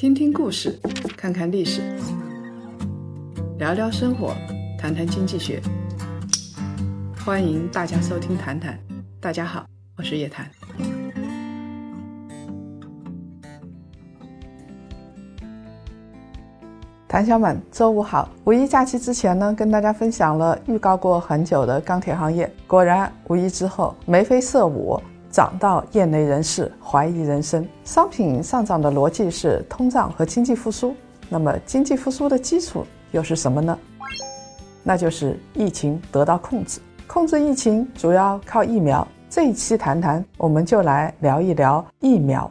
听听故事，看看历史，聊聊生活，谈谈经济学。欢迎大家收听《谈谈》，大家好，我是叶檀。檀香们，周五好！五一假期之前呢，跟大家分享了预告过很久的钢铁行业，果然五一之后眉飞色舞。涨到业内人士怀疑人生。商品上涨的逻辑是通胀和经济复苏，那么经济复苏的基础又是什么呢？那就是疫情得到控制。控制疫情主要靠疫苗。这一期谈谈，我们就来聊一聊疫苗。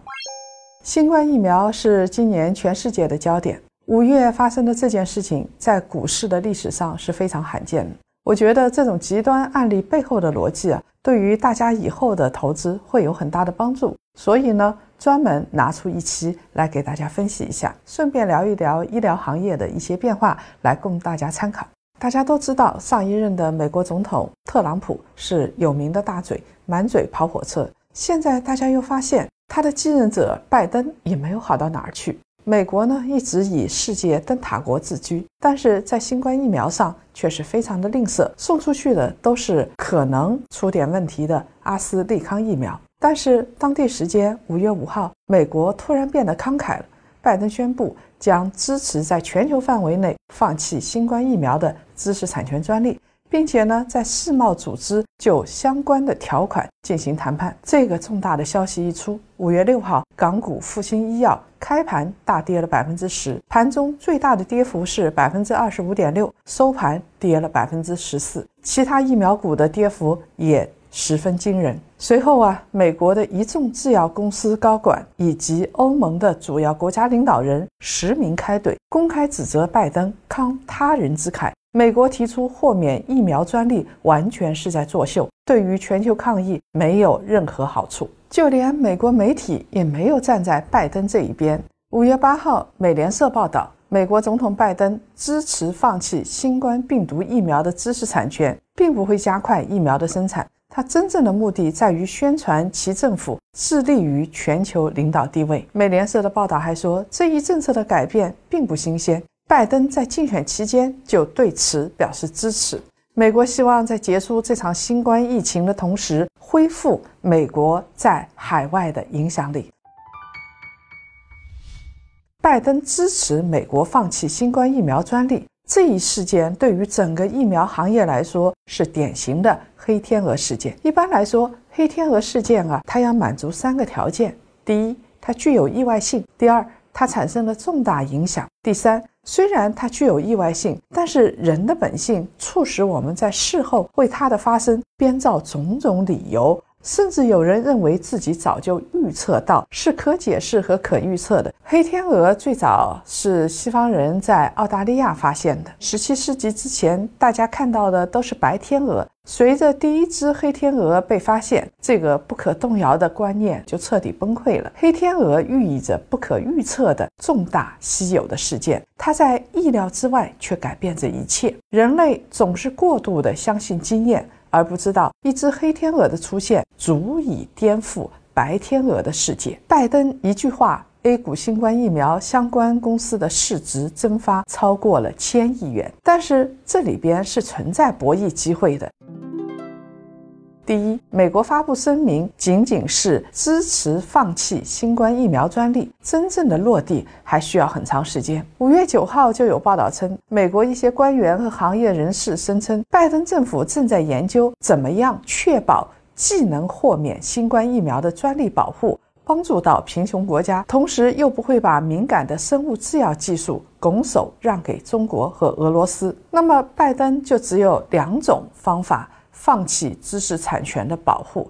新冠疫苗是今年全世界的焦点。五月发生的这件事情，在股市的历史上是非常罕见的。我觉得这种极端案例背后的逻辑啊。对于大家以后的投资会有很大的帮助，所以呢，专门拿出一期来给大家分析一下，顺便聊一聊医疗行业的一些变化，来供大家参考。大家都知道，上一任的美国总统特朗普是有名的大嘴，满嘴跑火车。现在大家又发现，他的继任者拜登也没有好到哪儿去。美国呢一直以世界灯塔国自居，但是在新冠疫苗上却是非常的吝啬，送出去的都是可能出点问题的阿斯利康疫苗。但是当地时间五月五号，美国突然变得慷慨了，拜登宣布将支持在全球范围内放弃新冠疫苗的知识产权专利。并且呢，在世贸组织就相关的条款进行谈判。这个重大的消息一出，五月六号，港股复星医药开盘大跌了百分之十，盘中最大的跌幅是百分之二十五点六，收盘跌了百分之十四。其他疫苗股的跌幅也十分惊人。随后啊，美国的一众制药公司高管以及欧盟的主要国家领导人实名开怼，公开指责拜登慷他人之慨。美国提出豁免疫苗专利，完全是在作秀，对于全球抗疫没有任何好处。就连美国媒体也没有站在拜登这一边。五月八号，美联社报道，美国总统拜登支持放弃新冠病毒疫苗的知识产权，并不会加快疫苗的生产。他真正的目的在于宣传其政府致力于全球领导地位。美联社的报道还说，这一政策的改变并不新鲜。拜登在竞选期间就对此表示支持。美国希望在结束这场新冠疫情的同时，恢复美国在海外的影响力。拜登支持美国放弃新冠疫苗专利这一事件，对于整个疫苗行业来说是典型的黑天鹅事件。一般来说，黑天鹅事件啊，它要满足三个条件：第一，它具有意外性；第二，它产生了重大影响；第三。虽然它具有意外性，但是人的本性促使我们在事后为它的发生编造种种理由。甚至有人认为自己早就预测到，是可解释和可预测的。黑天鹅最早是西方人在澳大利亚发现的。十七世纪之前，大家看到的都是白天鹅。随着第一只黑天鹅被发现，这个不可动摇的观念就彻底崩溃了。黑天鹅寓意着不可预测的重大稀有的事件，它在意料之外，却改变着一切。人类总是过度的相信经验。而不知道一只黑天鹅的出现足以颠覆白天鹅的世界。拜登一句话，A 股新冠疫苗相关公司的市值蒸发超过了千亿元。但是这里边是存在博弈机会的。第一，美国发布声明仅仅是支持放弃新冠疫苗专利，真正的落地还需要很长时间。五月九号就有报道称，美国一些官员和行业人士声称，拜登政府正在研究怎么样确保既能豁免新冠疫苗的专利保护，帮助到贫穷国家，同时又不会把敏感的生物制药技术拱手让给中国和俄罗斯。那么，拜登就只有两种方法。放弃知识产权的保护。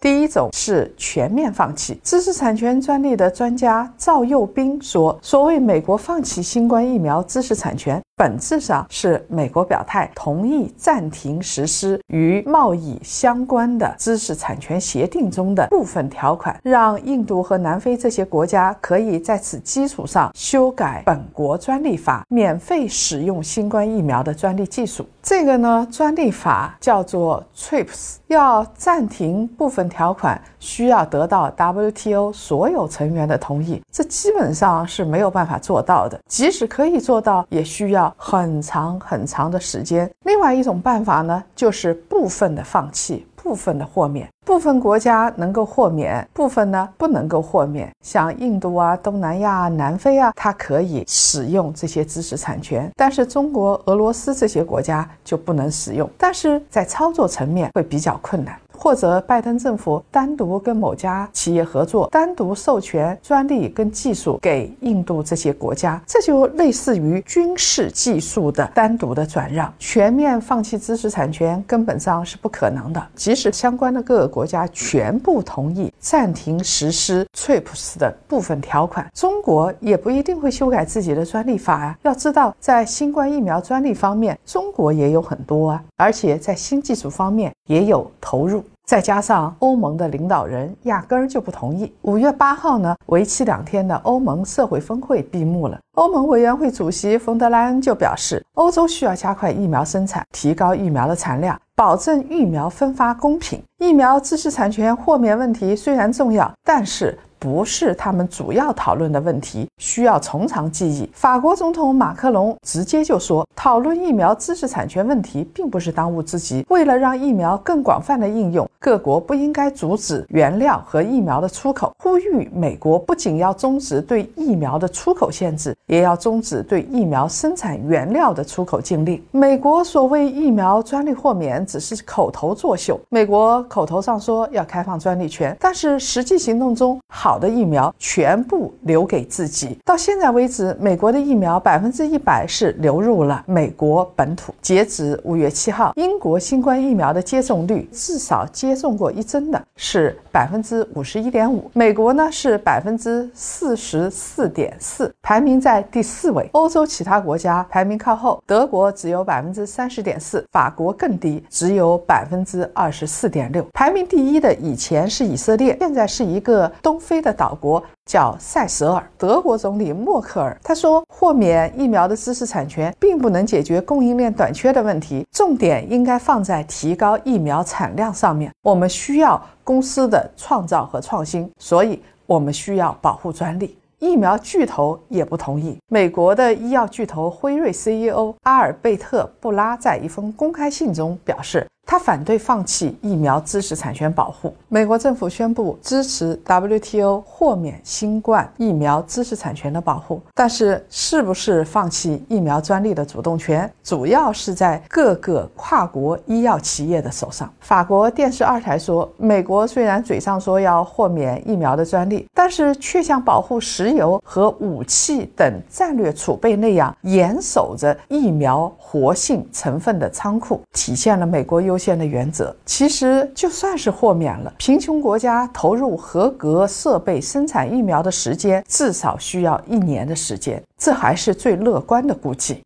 第一种是全面放弃知识产权专利的专家赵又斌说：“所谓美国放弃新冠疫苗知识产权，本质上是美国表态同意暂停实施与贸易相关的知识产权协定中的部分条款，让印度和南非这些国家可以在此基础上修改本国专利法，免费使用新冠疫苗的专利技术。这个呢，专利法叫做 TRIPS，要暂停部分条款，需要得到 WTO 所有成员的同意，这基本上是没有办法做到的。即使可以做到，也需要很长很长的时间。另外一种办法呢，就是部分的放弃。部分的豁免，部分国家能够豁免，部分呢不能够豁免。像印度啊、东南亚、南非啊，它可以使用这些知识产权，但是中国、俄罗斯这些国家就不能使用。但是在操作层面会比较困难。或者拜登政府单独跟某家企业合作，单独授权专利跟技术给印度这些国家，这就类似于军事技术的单独的转让。全面放弃知识产权根本上是不可能的。即使相关的各个国家全部同意暂停实施 TRIPS 的部分条款，中国也不一定会修改自己的专利法啊。要知道，在新冠疫苗专利方面，中国也有很多啊，而且在新技术方面也有投入。再加上欧盟的领导人压根儿就不同意。五月八号呢，为期两天的欧盟社会峰会闭幕了。欧盟委员会主席冯德莱恩就表示，欧洲需要加快疫苗生产，提高疫苗的产量，保证疫苗分发公平。疫苗知识产权豁免问题虽然重要，但是。不是他们主要讨论的问题，需要从长计议。法国总统马克龙直接就说，讨论疫苗知识产权问题并不是当务之急。为了让疫苗更广泛的应用，各国不应该阻止原料和疫苗的出口。呼吁美国不仅要终止对疫苗的出口限制，也要终止对疫苗生产原料的出口禁令。美国所谓疫苗专利豁免只是口头作秀。美国口头上说要开放专利权，但是实际行动中好。好的疫苗全部留给自己。到现在为止，美国的疫苗百分之一百是流入了美国本土。截止五月七号，英国新冠疫苗的接种率至少接种过一针的是百分之五十一点五，美国呢是百分之四十四点四，排名在第四位。欧洲其他国家排名靠后，德国只有百分之三十点四，法国更低，只有百分之二十四点六。排名第一的以前是以色列，现在是一个东非。的岛国叫塞舌尔，德国总理默克尔他说，豁免疫苗的知识产权并不能解决供应链短缺的问题，重点应该放在提高疫苗产量上面。我们需要公司的创造和创新，所以我们需要保护专利。疫苗巨头也不同意。美国的医药巨头辉瑞 CEO 阿尔贝特·布拉在一封公开信中表示。他反对放弃疫苗知识产权保护。美国政府宣布支持 WTO 豁免新冠疫苗知识产权的保护，但是是不是放弃疫苗专利的主动权，主要是在各个跨国医药企业的手上。法国电视二台说，美国虽然嘴上说要豁免疫苗的专利，但是却像保护石油和武器等战略储备那样严守着疫苗活性成分的仓库，体现了美国优。线的原则，其实就算是豁免了，贫穷国家投入合格设备生产疫苗的时间至少需要一年的时间，这还是最乐观的估计。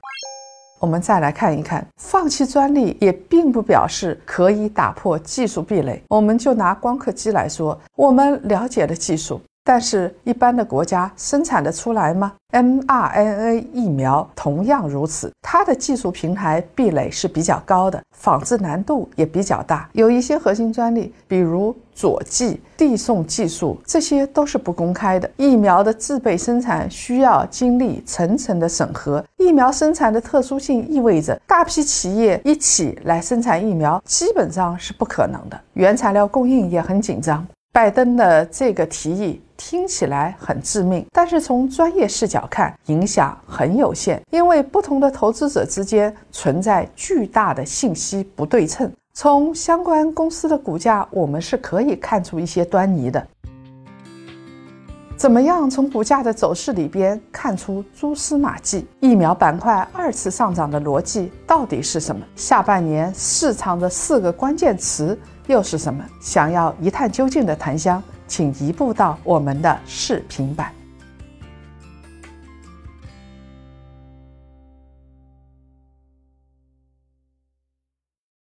我们再来看一看，放弃专利也并不表示可以打破技术壁垒。我们就拿光刻机来说，我们了解的技术。但是，一般的国家生产得出来吗？mRNA 疫苗同样如此，它的技术平台壁垒是比较高的，仿制难度也比较大。有一些核心专利，比如佐剂递送技术，这些都是不公开的。疫苗的制备生产需要经历层层的审核，疫苗生产的特殊性意味着大批企业一起来生产疫苗基本上是不可能的，原材料供应也很紧张。拜登的这个提议。听起来很致命，但是从专业视角看，影响很有限，因为不同的投资者之间存在巨大的信息不对称。从相关公司的股价，我们是可以看出一些端倪的。怎么样从股价的走势里边看出蛛丝马迹？疫苗板块二次上涨的逻辑到底是什么？下半年市场的四个关键词又是什么？想要一探究竟的檀香。请移步到我们的视频版。